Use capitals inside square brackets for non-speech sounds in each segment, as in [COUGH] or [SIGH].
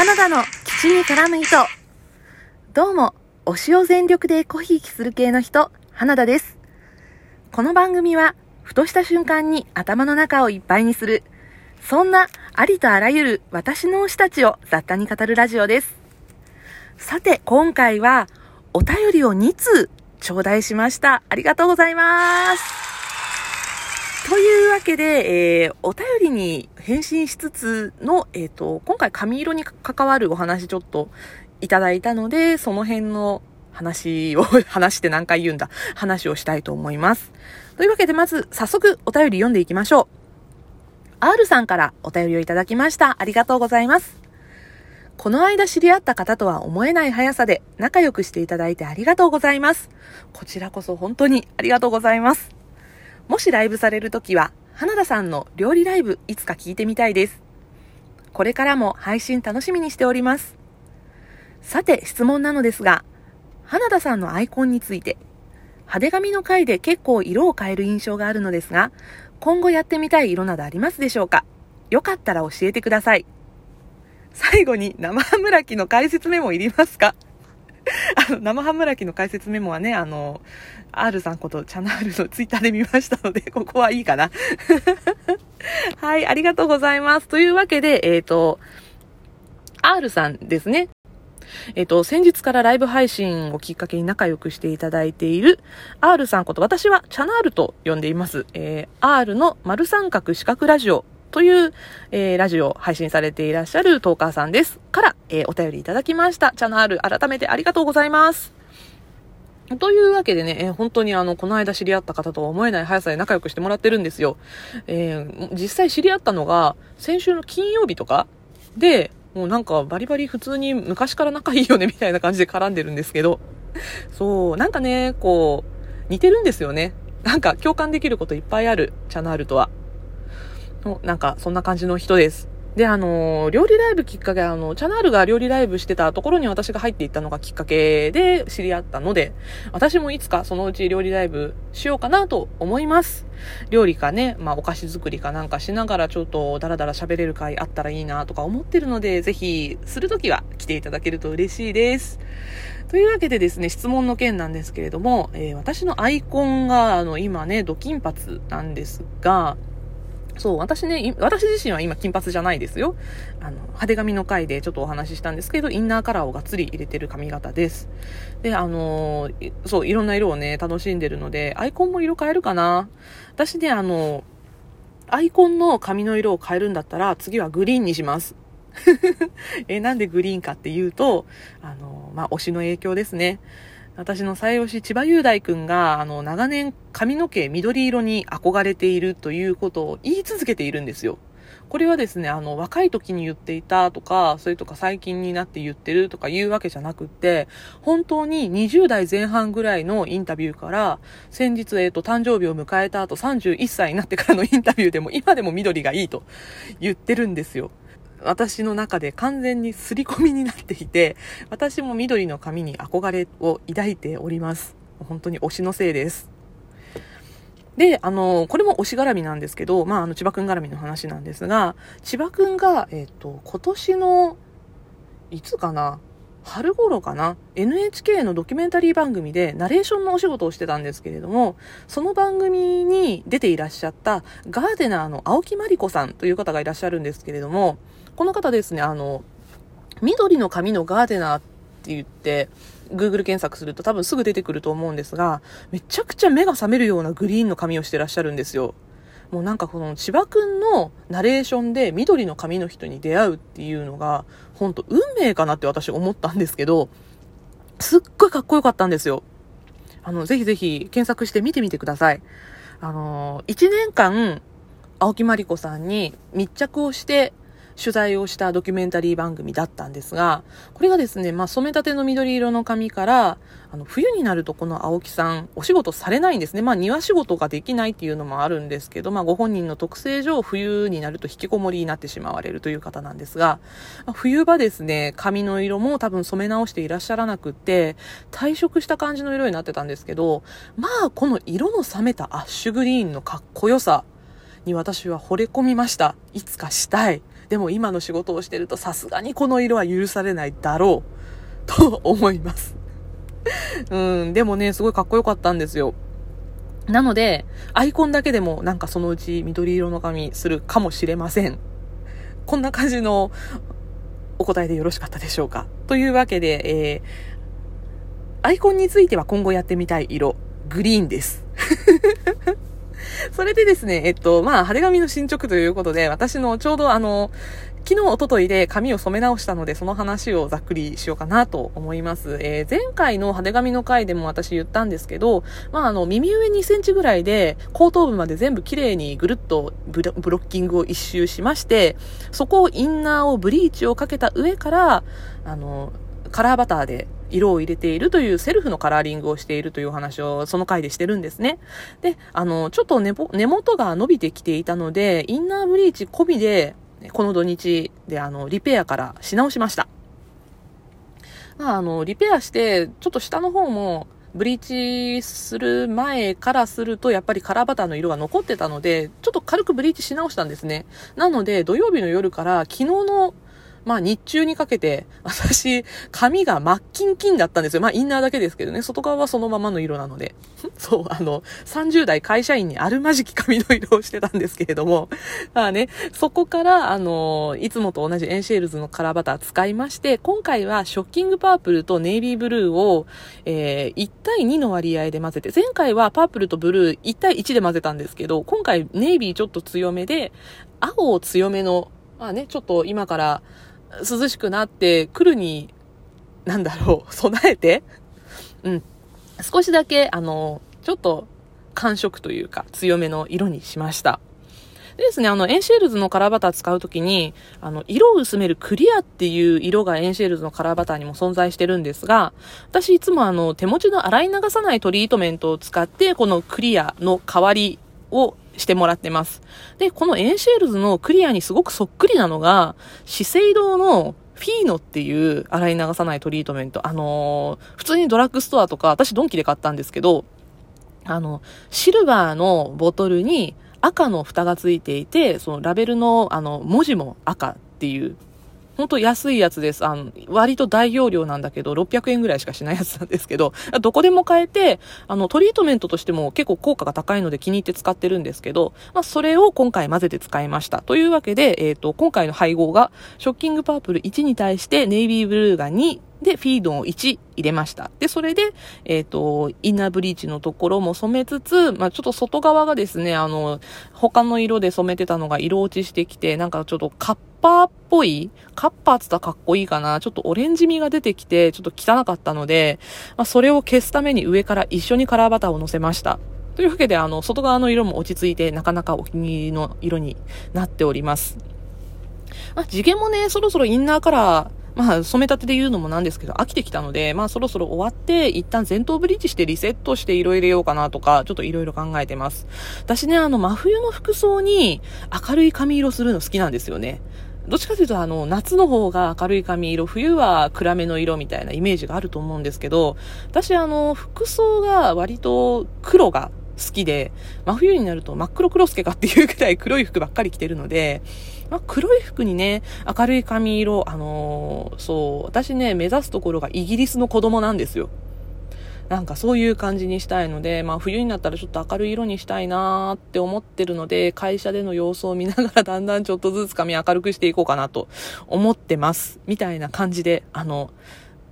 花田の土に絡む糸。どうも、推しを全力でコヒーキする系の人、花田です。この番組は、ふとした瞬間に頭の中をいっぱいにする、そんなありとあらゆる私の推したちを雑多に語るラジオです。さて、今回は、お便りを2通頂戴しました。ありがとうございます。というわけで、えー、お便りに返信しつつの、えっ、ー、と、今回髪色に関わるお話ちょっといただいたので、その辺の話を、[LAUGHS] 話して何回言うんだ、話をしたいと思います。というわけで、まず早速お便り読んでいきましょう。R さんからお便りをいただきました。ありがとうございます。この間知り合った方とは思えない速さで仲良くしていただいてありがとうございます。こちらこそ本当にありがとうございます。もしライブされるときは、花田さんの料理ライブいつか聞いてみたいです。これからも配信楽しみにしております。さて質問なのですが、花田さんのアイコンについて、派手紙の回で結構色を変える印象があるのですが、今後やってみたい色などありますでしょうか？よかったら教えてください。最後に生ハムラキの解説メモいりますか？あの、生ハムラキの解説メモはね、あの、R さんことチャンネルのツイッターで見ましたので、[LAUGHS] ここはいいかな。[LAUGHS] はい、ありがとうございます。というわけで、えっ、ー、と、R さんですね。えっ、ー、と、先日からライブ配信をきっかけに仲良くしていただいている R さんこと、私はチャナールと呼んでいます。えー、R の丸三角四角ラジオという、えー、ラジオを配信されていらっしゃるトーカーさんです。から、えー、お便りいただきました。チャンネル改めてありがとうございます。というわけでね、えー、本当にあの、この間知り合った方とは思えない速さで仲良くしてもらってるんですよ。えー、実際知り合ったのが、先週の金曜日とかで、もうなんかバリバリ普通に昔から仲いいよねみたいな感じで絡んでるんですけど、そう、なんかね、こう、似てるんですよね。なんか共感できることいっぱいある、チャンネルとは。なんか、そんな感じの人です。で、あの、料理ライブきっかけ、あの、チャナールが料理ライブしてたところに私が入っていったのがきっかけで知り合ったので、私もいつかそのうち料理ライブしようかなと思います。料理かね、まあお菓子作りかなんかしながらちょっとダラダラ喋れる回あったらいいなとか思ってるので、ぜひするときは来ていただけると嬉しいです。というわけでですね、質問の件なんですけれども、えー、私のアイコンが、あの、今ね、ドキンパツなんですが、そう、私ね、私自身は今金髪じゃないですよ。あの、派手髪の回でちょっとお話ししたんですけど、インナーカラーをがっつり入れてる髪型です。で、あのー、そう、いろんな色をね、楽しんでるので、アイコンも色変えるかな。私ね、あの、アイコンの髪の色を変えるんだったら、次はグリーンにします。[LAUGHS] え、なんでグリーンかっていうと、あの、まあ、推しの影響ですね。私の最推し千葉雄大くんが、あの、長年髪の毛緑色に憧れているということを言い続けているんですよ。これはですね、あの、若い時に言っていたとか、それとか最近になって言ってるとかいうわけじゃなくって、本当に20代前半ぐらいのインタビューから、先日、えっ、ー、と、誕生日を迎えた後31歳になってからのインタビューでも、今でも緑がいいと言ってるんですよ。私の中で完全に刷り込みになっていて、私も緑の髪に憧れを抱いております。本当に推しのせいです。で、あの、これも推し絡みなんですけど、まあ、あの、千葉くん絡みの話なんですが、千葉くんが、えっ、ー、と、今年の、いつかな春頃かな？NHK のドキュメンタリー番組でナレーションのお仕事をしてたんですけれども、その番組に出ていらっしゃったガーデナーの青木まりこさんという方がいらっしゃるんですけれども、この方ですね、あの、緑の髪のガーデナーって言って、Google 検索すると多分すぐ出てくると思うんですが、めちゃくちゃ目が覚めるようなグリーンの髪をしてらっしゃるんですよ。もうなんかこの千葉くんのナレーションで緑の髪の人に出会うっていうのが、ほんと運命かなって私思ったんですけど、すっごいかっこよかったんですよ。あの、ぜひぜひ検索して見てみてください。あの、1年間、青木まりこさんに密着をして取材をしたドキュメンタリー番組だったんですが、これがですね、まあ、染めたての緑色の髪から、あの、冬になるとこの青木さん、お仕事されないんですね。まあ、庭仕事ができないっていうのもあるんですけど、まあ、ご本人の特性上、冬になると引きこもりになってしまわれるという方なんですが、まあ、冬場ですね、髪の色も多分染め直していらっしゃらなくって、退色した感じの色になってたんですけど、まあ、この色の冷めたアッシュグリーンのかっこよさに私は惚れ込みました。いつかしたい。でも今の仕事をしてるとさすがにこの色は許されないだろう [LAUGHS] と思います。うん、でもね、すごいかっこよかったんですよ。なので、アイコンだけでもなんかそのうち緑色の髪するかもしれません。こんな感じのお答えでよろしかったでしょうか。というわけで、えー、アイコンについては今後やってみたい色、グリーンです。それでですね、えっと、まあ、晴れ髪の進捗ということで、私のちょうどあの、昨日、おとといで髪を染め直したので、その話をざっくりしようかなと思います。えー、前回の派手髪の回でも私言ったんですけど、まあ、あの、耳上2センチぐらいで、後頭部まで全部綺麗にぐるっとブロッキングを一周しまして、そこをインナーをブリーチをかけた上から、あの、カラーバターで色を入れているというセルフのカラーリングをしているというお話をその回でしてるんですね。で、あの、ちょっと根元が伸びてきていたので、インナーブリーチ込みで、この土日であの、リペアからし直しました。まあ、あの、リペアして、ちょっと下の方も、ブリーチする前からすると、やっぱりカラーバターの色が残ってたので、ちょっと軽くブリーチし直したんですね。なので、土曜日の夜から昨日のまあ日中にかけて、[LAUGHS] 私、髪が真っキンキンだったんですよ。まあインナーだけですけどね、外側はそのままの色なので。[LAUGHS] そう、あの、30代会社員にあるまじき髪の色をしてたんですけれども、[LAUGHS] まあね、そこから、あの、いつもと同じエンシェールズのカラーバター使いまして、今回はショッキングパープルとネイビーブルーを、えー、1対2の割合で混ぜて、前回はパープルとブルー1対1で混ぜたんですけど、今回ネイビーちょっと強めで、青を強めの、まあね、ちょっと今から、涼しくなってくるに、なんだろう、[LAUGHS] 備えて、うん。少しだけ、あの、ちょっと寒色というか強めの色にしました。でですね、あの、エンシェールズのカラーバター使うときに、あの、色を薄めるクリアっていう色がエンシェールズのカラーバターにも存在してるんですが、私いつもあの、手持ちの洗い流さないトリートメントを使って、このクリアの代わりをしてもらってます。で、このエンシェールズのクリアにすごくそっくりなのが、資生堂のフィーノっていう洗い流さないトリートメント。あのー、普通にドラッグストアとか、私ドンキで買ったんですけど、あの、シルバーのボトルに赤の蓋がついていて、そのラベルのあの文字も赤っていうほんと安いやつです。あの、割と大容量なんだけど、600円ぐらいしかしないやつなんですけど、[LAUGHS] どこでも買えて、あの、トリートメントとしても結構効果が高いので気に入って使ってるんですけど、まあ、それを今回混ぜて使いました。というわけで、えっ、ー、と、今回の配合が、ショッキングパープル1に対してネイビーブルーが2、で、フィードを1入れました。で、それで、えっ、ー、と、インナーブリーチのところも染めつつ、まあ、ちょっと外側がですね、あの、他の色で染めてたのが色落ちしてきて、なんかちょっとカッパーっぽい、カッパーつったらかっこいいかな。ちょっとオレンジ味が出てきて、ちょっと汚かったので、まあ、それを消すために上から一緒にカラーバターを乗せました。というわけで、あの、外側の色も落ち着いて、なかなかお気に入りの色になっております。まあ、地毛もね、そろそろインナーカラー、まあ、染めたてで言うのもなんですけど、飽きてきたので、まあ、そろそろ終わって、一旦前頭ブリーチしてリセットして色入れようかなとか、ちょっといろいろ考えてます。私ね、あの、真冬の服装に明るい髪色するの好きなんですよね。どっちかというと、あの、夏の方が明るい髪色、冬は暗めの色みたいなイメージがあると思うんですけど、私、あの、服装が割と黒が好きで、真冬になると真っ黒クロスケかっていうくらい黒い服ばっかり着てるので、まあ、黒い服にね、明るい髪色、あのー、そう、私ね、目指すところがイギリスの子供なんですよ。なんかそういう感じにしたいので、まあ冬になったらちょっと明るい色にしたいなーって思ってるので、会社での様子を見ながらだんだんちょっとずつ髪明るくしていこうかなと思ってます。みたいな感じで、あの、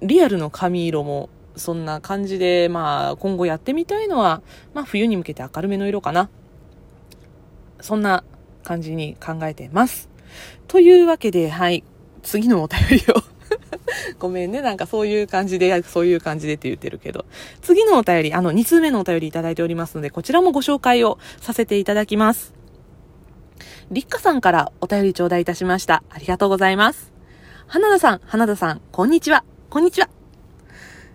リアルの髪色もそんな感じで、まあ今後やってみたいのは、まあ冬に向けて明るめの色かな。そんな感じに考えてます。というわけで、はい、次のお便りを [LAUGHS] ごめんね。なんかそういう感じで、そういう感じでって言ってるけど。次のお便り、あの、2通目のお便りいただいておりますので、こちらもご紹介をさせていただきます。りっかさんからお便り頂戴いたしました。ありがとうございます。花田さん、花田さん、こんにちは。こんにちは。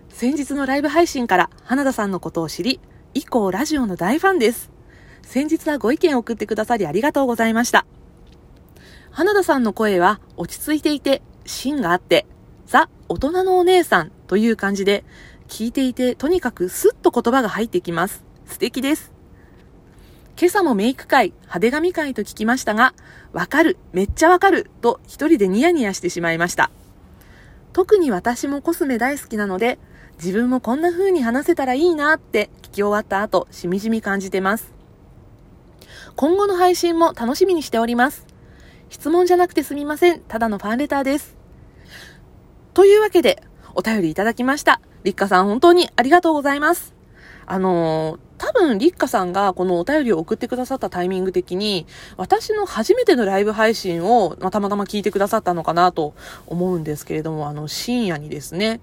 先日のライブ配信から花田さんのことを知り、以降ラジオの大ファンです。先日はご意見を送ってくださりありがとうございました。花田さんの声は落ち着いていて、芯があって、ザ・大人のお姉さんという感じで、聞いていてとにかくスッと言葉が入ってきます。素敵です。今朝もメイク会、派手髪会と聞きましたが、わかる、めっちゃわかる、と一人でニヤニヤしてしまいました。特に私もコスメ大好きなので、自分もこんな風に話せたらいいなって聞き終わった後、しみじみ感じてます。今後の配信も楽しみにしております。質問じゃなくてすみません。ただのファンレターです。というわけで、お便りいただきました。立花さん本当にありがとうございます。あのー、多分、立花さんがこのお便りを送ってくださったタイミング的に、私の初めてのライブ配信を、まあ、たまたま聞いてくださったのかなと思うんですけれども、あの、深夜にですね、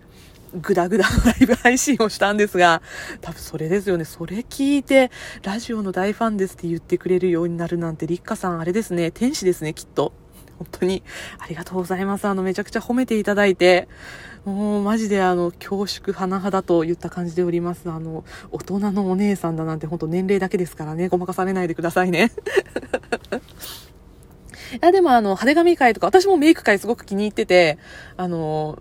グダグダのライブ配信をしたんですが、多分それですよね。それ聞いて、ラジオの大ファンですって言ってくれるようになるなんて、立花さんあれですね、天使ですね、きっと。本当にありがとうございます。あの、めちゃくちゃ褒めていただいて、もうマジであの、恐縮甚だと言った感じでおります。あの、大人のお姉さんだなんて本当年齢だけですからね、ごまかされないでくださいね。[LAUGHS] いや、でもあの、派手髪会とか、私もメイク会すごく気に入ってて、あの、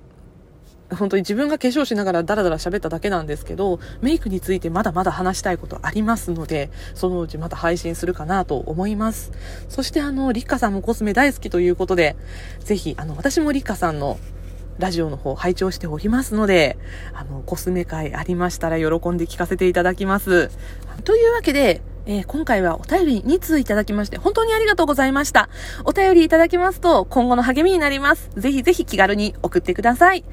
本当に自分が化粧しながらダラダラ喋っただけなんですけど、メイクについてまだまだ話したいことありますので、そのうちまた配信するかなと思います。そしてあの、リッカさんもコスメ大好きということで、ぜひ、あの、私もリッカさんのラジオの方拝聴しておりますので、あの、コスメ会ありましたら喜んで聞かせていただきます。というわけで、えー、今回はお便り2通いただきまして、本当にありがとうございました。お便りいただきますと、今後の励みになります。ぜひぜひ気軽に送ってください。